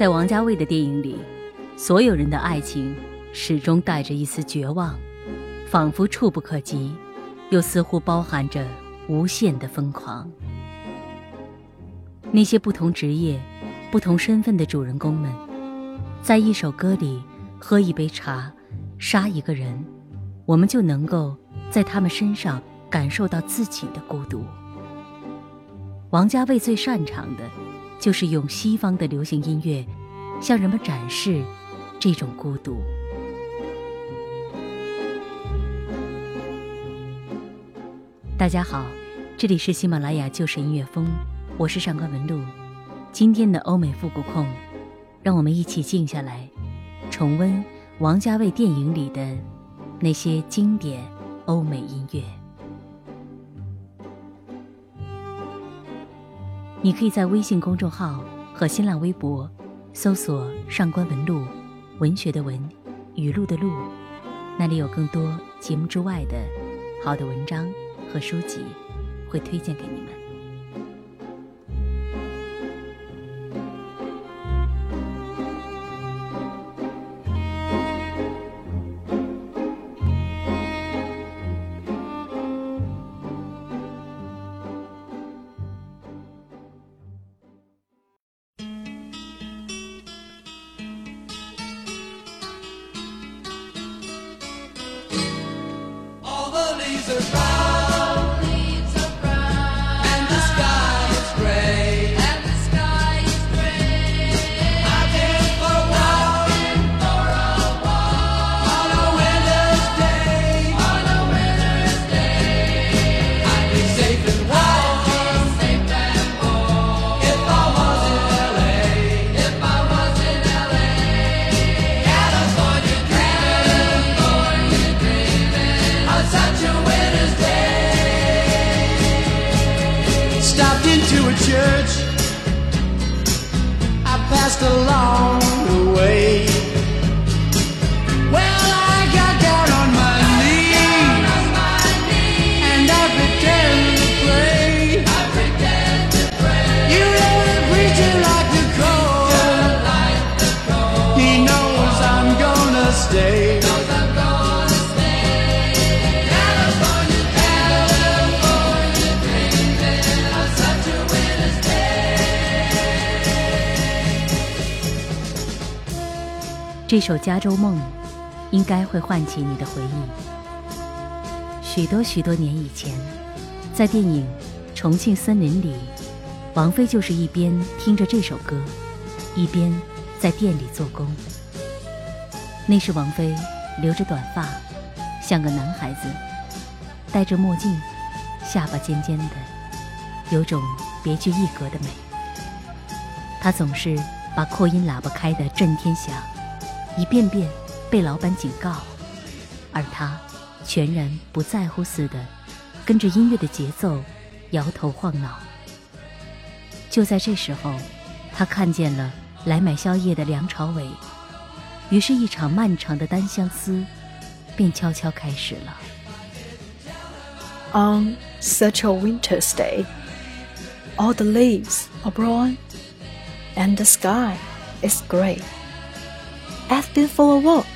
在王家卫的电影里，所有人的爱情始终带着一丝绝望，仿佛触不可及，又似乎包含着无限的疯狂。那些不同职业、不同身份的主人公们，在一首歌里喝一杯茶，杀一个人，我们就能够在他们身上感受到自己的孤独。王家卫最擅长的。就是用西方的流行音乐，向人们展示这种孤独。大家好，这里是喜马拉雅旧时音乐风，我是上官文露。今天的欧美复古控，让我们一起静下来，重温王家卫电影里的那些经典欧美音乐。你可以在微信公众号和新浪微博搜索“上官文录”，文学的文，语录的录，那里有更多节目之外的好的文章和书籍，会推荐给你们。这首《加州梦》应该会唤起你的回忆。许多许多年以前，在电影《重庆森林》里，王菲就是一边听着这首歌，一边在店里做工。那时王菲留着短发，像个男孩子，戴着墨镜，下巴尖尖的，有种别具一格的美。她总是把扩音喇叭开得震天响。一遍遍被老板警告，而他全然不在乎似的，跟着音乐的节奏摇头晃脑。就在这时候，他看见了来买宵夜的梁朝伟，于是，一场漫长的单相思便悄悄开始了。On such a winter's day, all the leaves are brown, and the sky is gray. I've been for a walk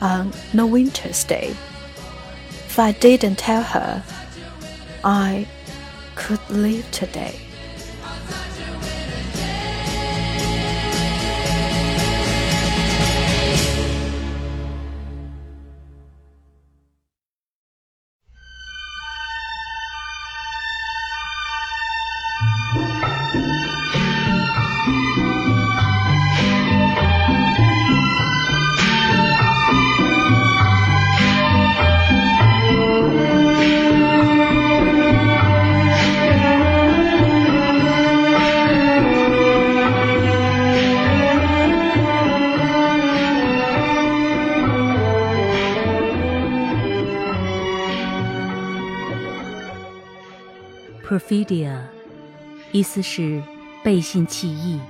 on no winter's day. If I didn't tell her, I could leave today. fidia，意思是背信弃义。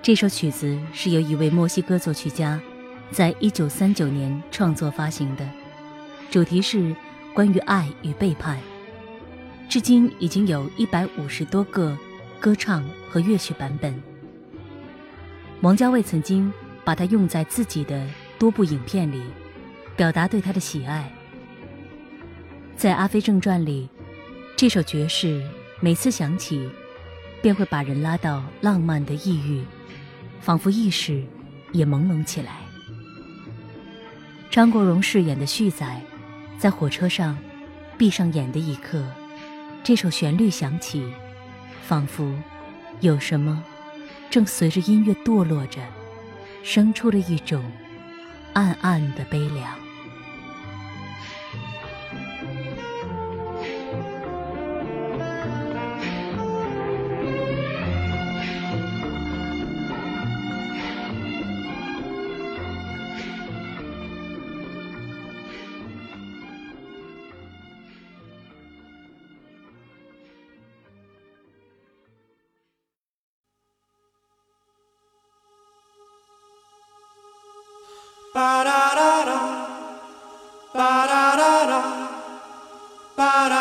这首曲子是由一位墨西哥作曲家在一九三九年创作发行的，主题是关于爱与背叛。至今已经有一百五十多个歌唱和乐曲版本。王家卫曾经把它用在自己的多部影片里，表达对他的喜爱。在《阿飞正传》里，这首爵士每次响起，便会把人拉到浪漫的异域，仿佛意识也朦胧起来。张国荣饰演的旭仔，在火车上闭上眼的一刻，这首旋律响起，仿佛有什么正随着音乐堕落着，生出了一种暗暗的悲凉。para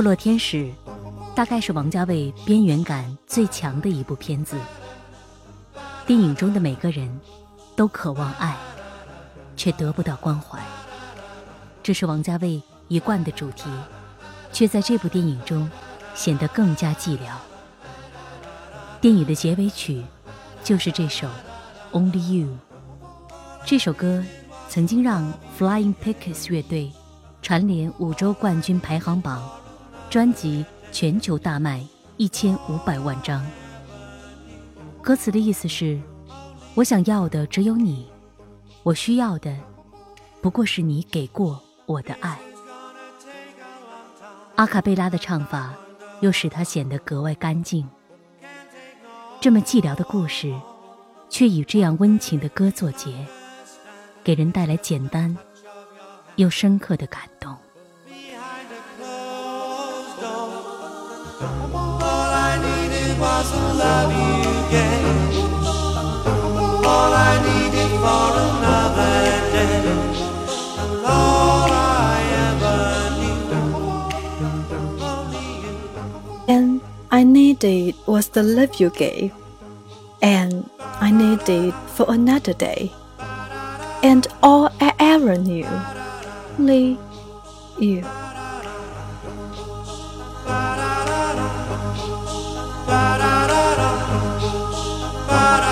堕落天使，大概是王家卫边缘感最强的一部片子。电影中的每个人，都渴望爱，却得不到关怀。这是王家卫一贯的主题，却在这部电影中显得更加寂寥。电影的结尾曲，就是这首《Only You》。这首歌曾经让 Flying Pickets 乐队蝉联五周冠军排行榜，专辑全球大卖一千五百万张。歌词的意思是：我想要的只有你，我需要的不过是你给过我的爱。阿卡贝拉的唱法又使它显得格外干净。这么寂寥的故事，却以这样温情的歌作结，给人带来简单又深刻的感动。Was the love you gave. All I needed for another day. And all I ever knew. Only you. And I needed was the love you gave. And I needed for another day. And all I ever knew, only you. para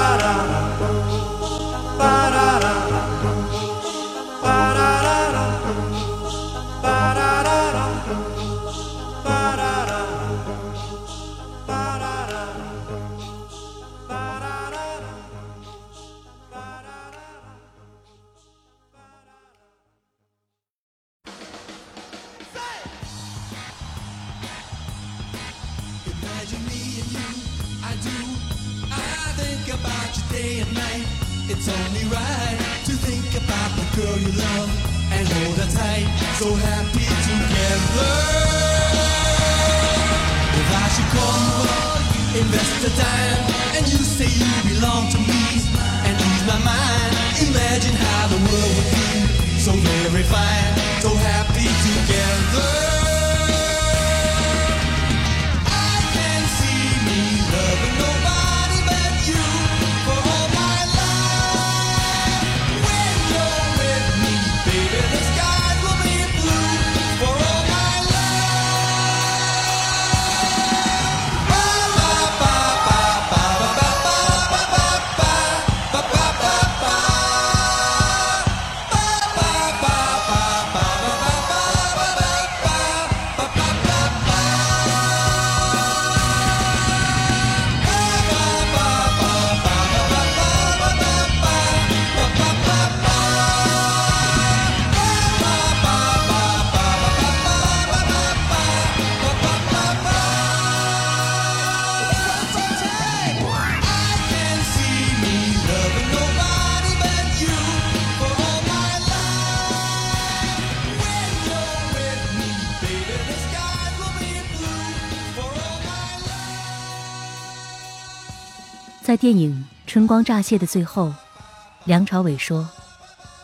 so happy together. If I should call, invest a dime, and you say you belong to me, and ease my mind, imagine how the world would be so very fine, so happy together. 在电影《春光乍泄》的最后，梁朝伟说：“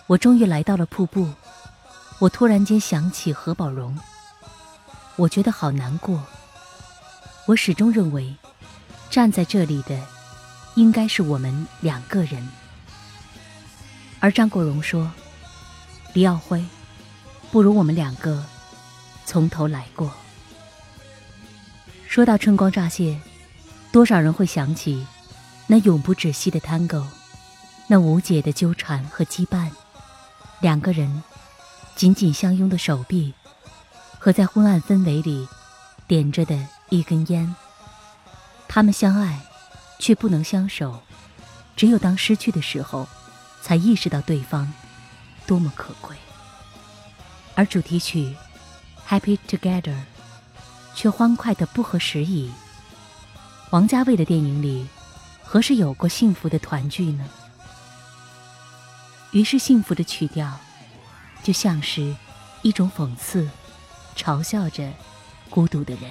我终于来到了瀑布。”我突然间想起何宝荣，我觉得好难过。我始终认为，站在这里的应该是我们两个人。而张国荣说：“李耀辉，不如我们两个从头来过。”说到《春光乍泄》，多少人会想起那永不止息的 Tango，那无解的纠缠和羁绊，两个人紧紧相拥的手臂，和在昏暗氛围里点着的一根烟。他们相爱，却不能相守，只有当失去的时候，才意识到对方多么可贵。而主题曲《Happy Together》却欢快的不合时宜。王家卫的电影里，何时有过幸福的团聚呢？于是，幸福的曲调，就像是一种讽刺，嘲笑着孤独的人。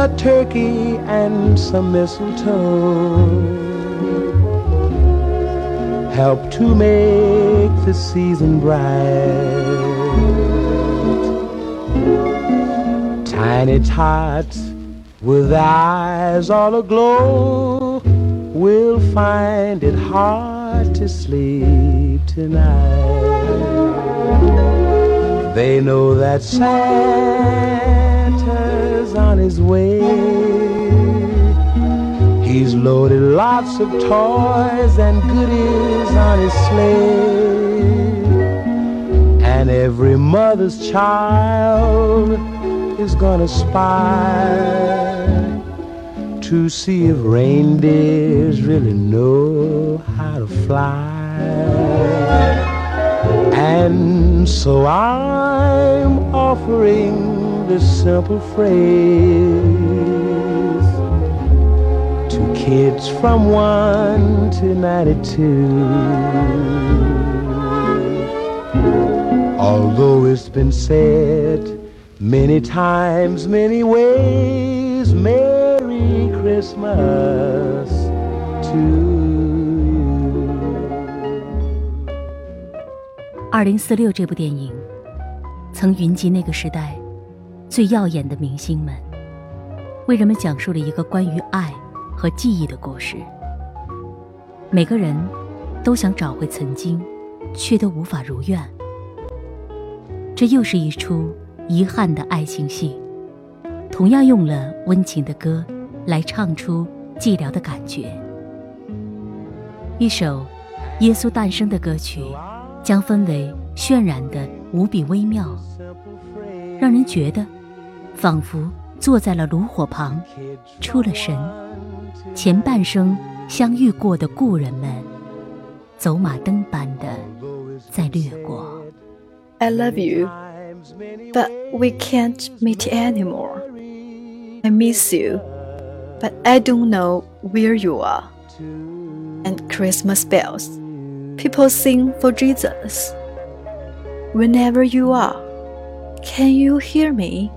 a turkey and some mistletoe help to make the season bright. Tiny tots with eyes all aglow will find it hard to sleep tonight. They know that Santa's on his way. He's loaded lots of toys and goodies on his sleigh. And every mother's child is gonna spy to see if reindeers really know how to fly. And so I'm offering this simple phrase to kids from 1 to 92. Although it's been said many times, many ways, Merry Christmas to you. 二零四六这部电影，曾云集那个时代 最耀眼的明星们，为人们讲述了一个关于爱和记忆的故事。每个人都想找回曾经，却都无法如愿。这又是一出遗憾的爱情戏，同样用了温情的歌来唱出寂寥的感觉。一首耶稣诞生的歌曲，将氛围渲染得无比微妙，让人觉得仿佛坐在了炉火旁，出了神。前半生相遇过的故人们，走马灯般的在掠过。 I love you, but we can't meet anymore. I miss you, but I don't know where you are. And Christmas bells, people sing for Jesus. Whenever you are, can you hear me?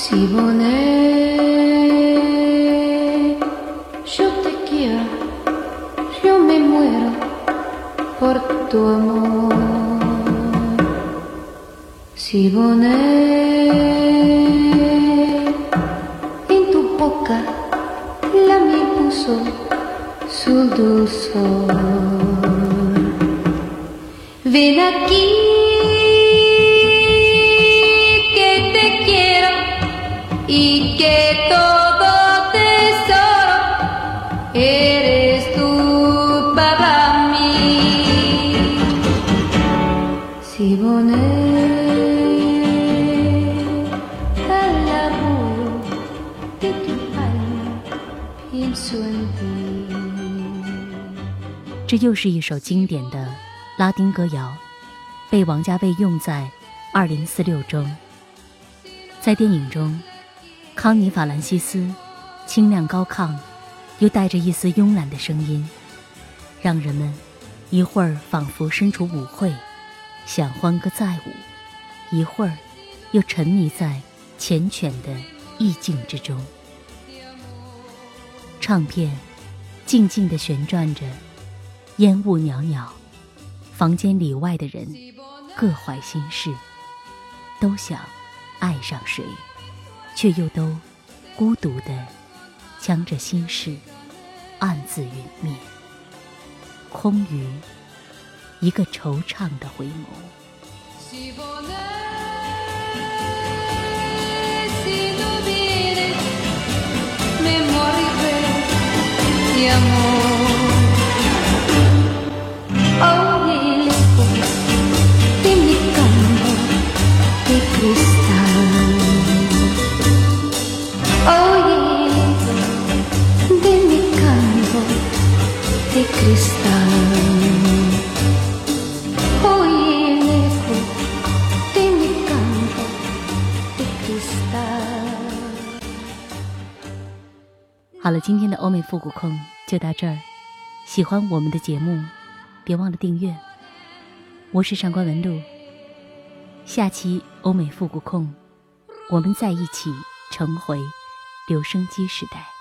Siboney, yo te quiero, yo me muero por tu amor. Siboney, en tu boca la miel puso su dulzor. Ven aquí 又是一首经典的拉丁歌谣，被王家卫用在《二零四六》中。在电影中，康妮·法兰西斯清亮高亢，又带着一丝慵懒的声音，让人们一会儿仿佛身处舞会，想欢歌载舞；一会儿又沉迷在缱绻的意境之中。唱片静静地旋转着。烟雾袅袅，房间里外的人各怀心事，都想爱上谁，却又都孤独地将这心事暗自陨灭，空余一个惆怅的回眸。好了，今天的欧美复古控就到这儿。喜欢我们的节目，别忘了订阅。我是上官文露，下期欧美复古控，我们在一起重回留声机时代。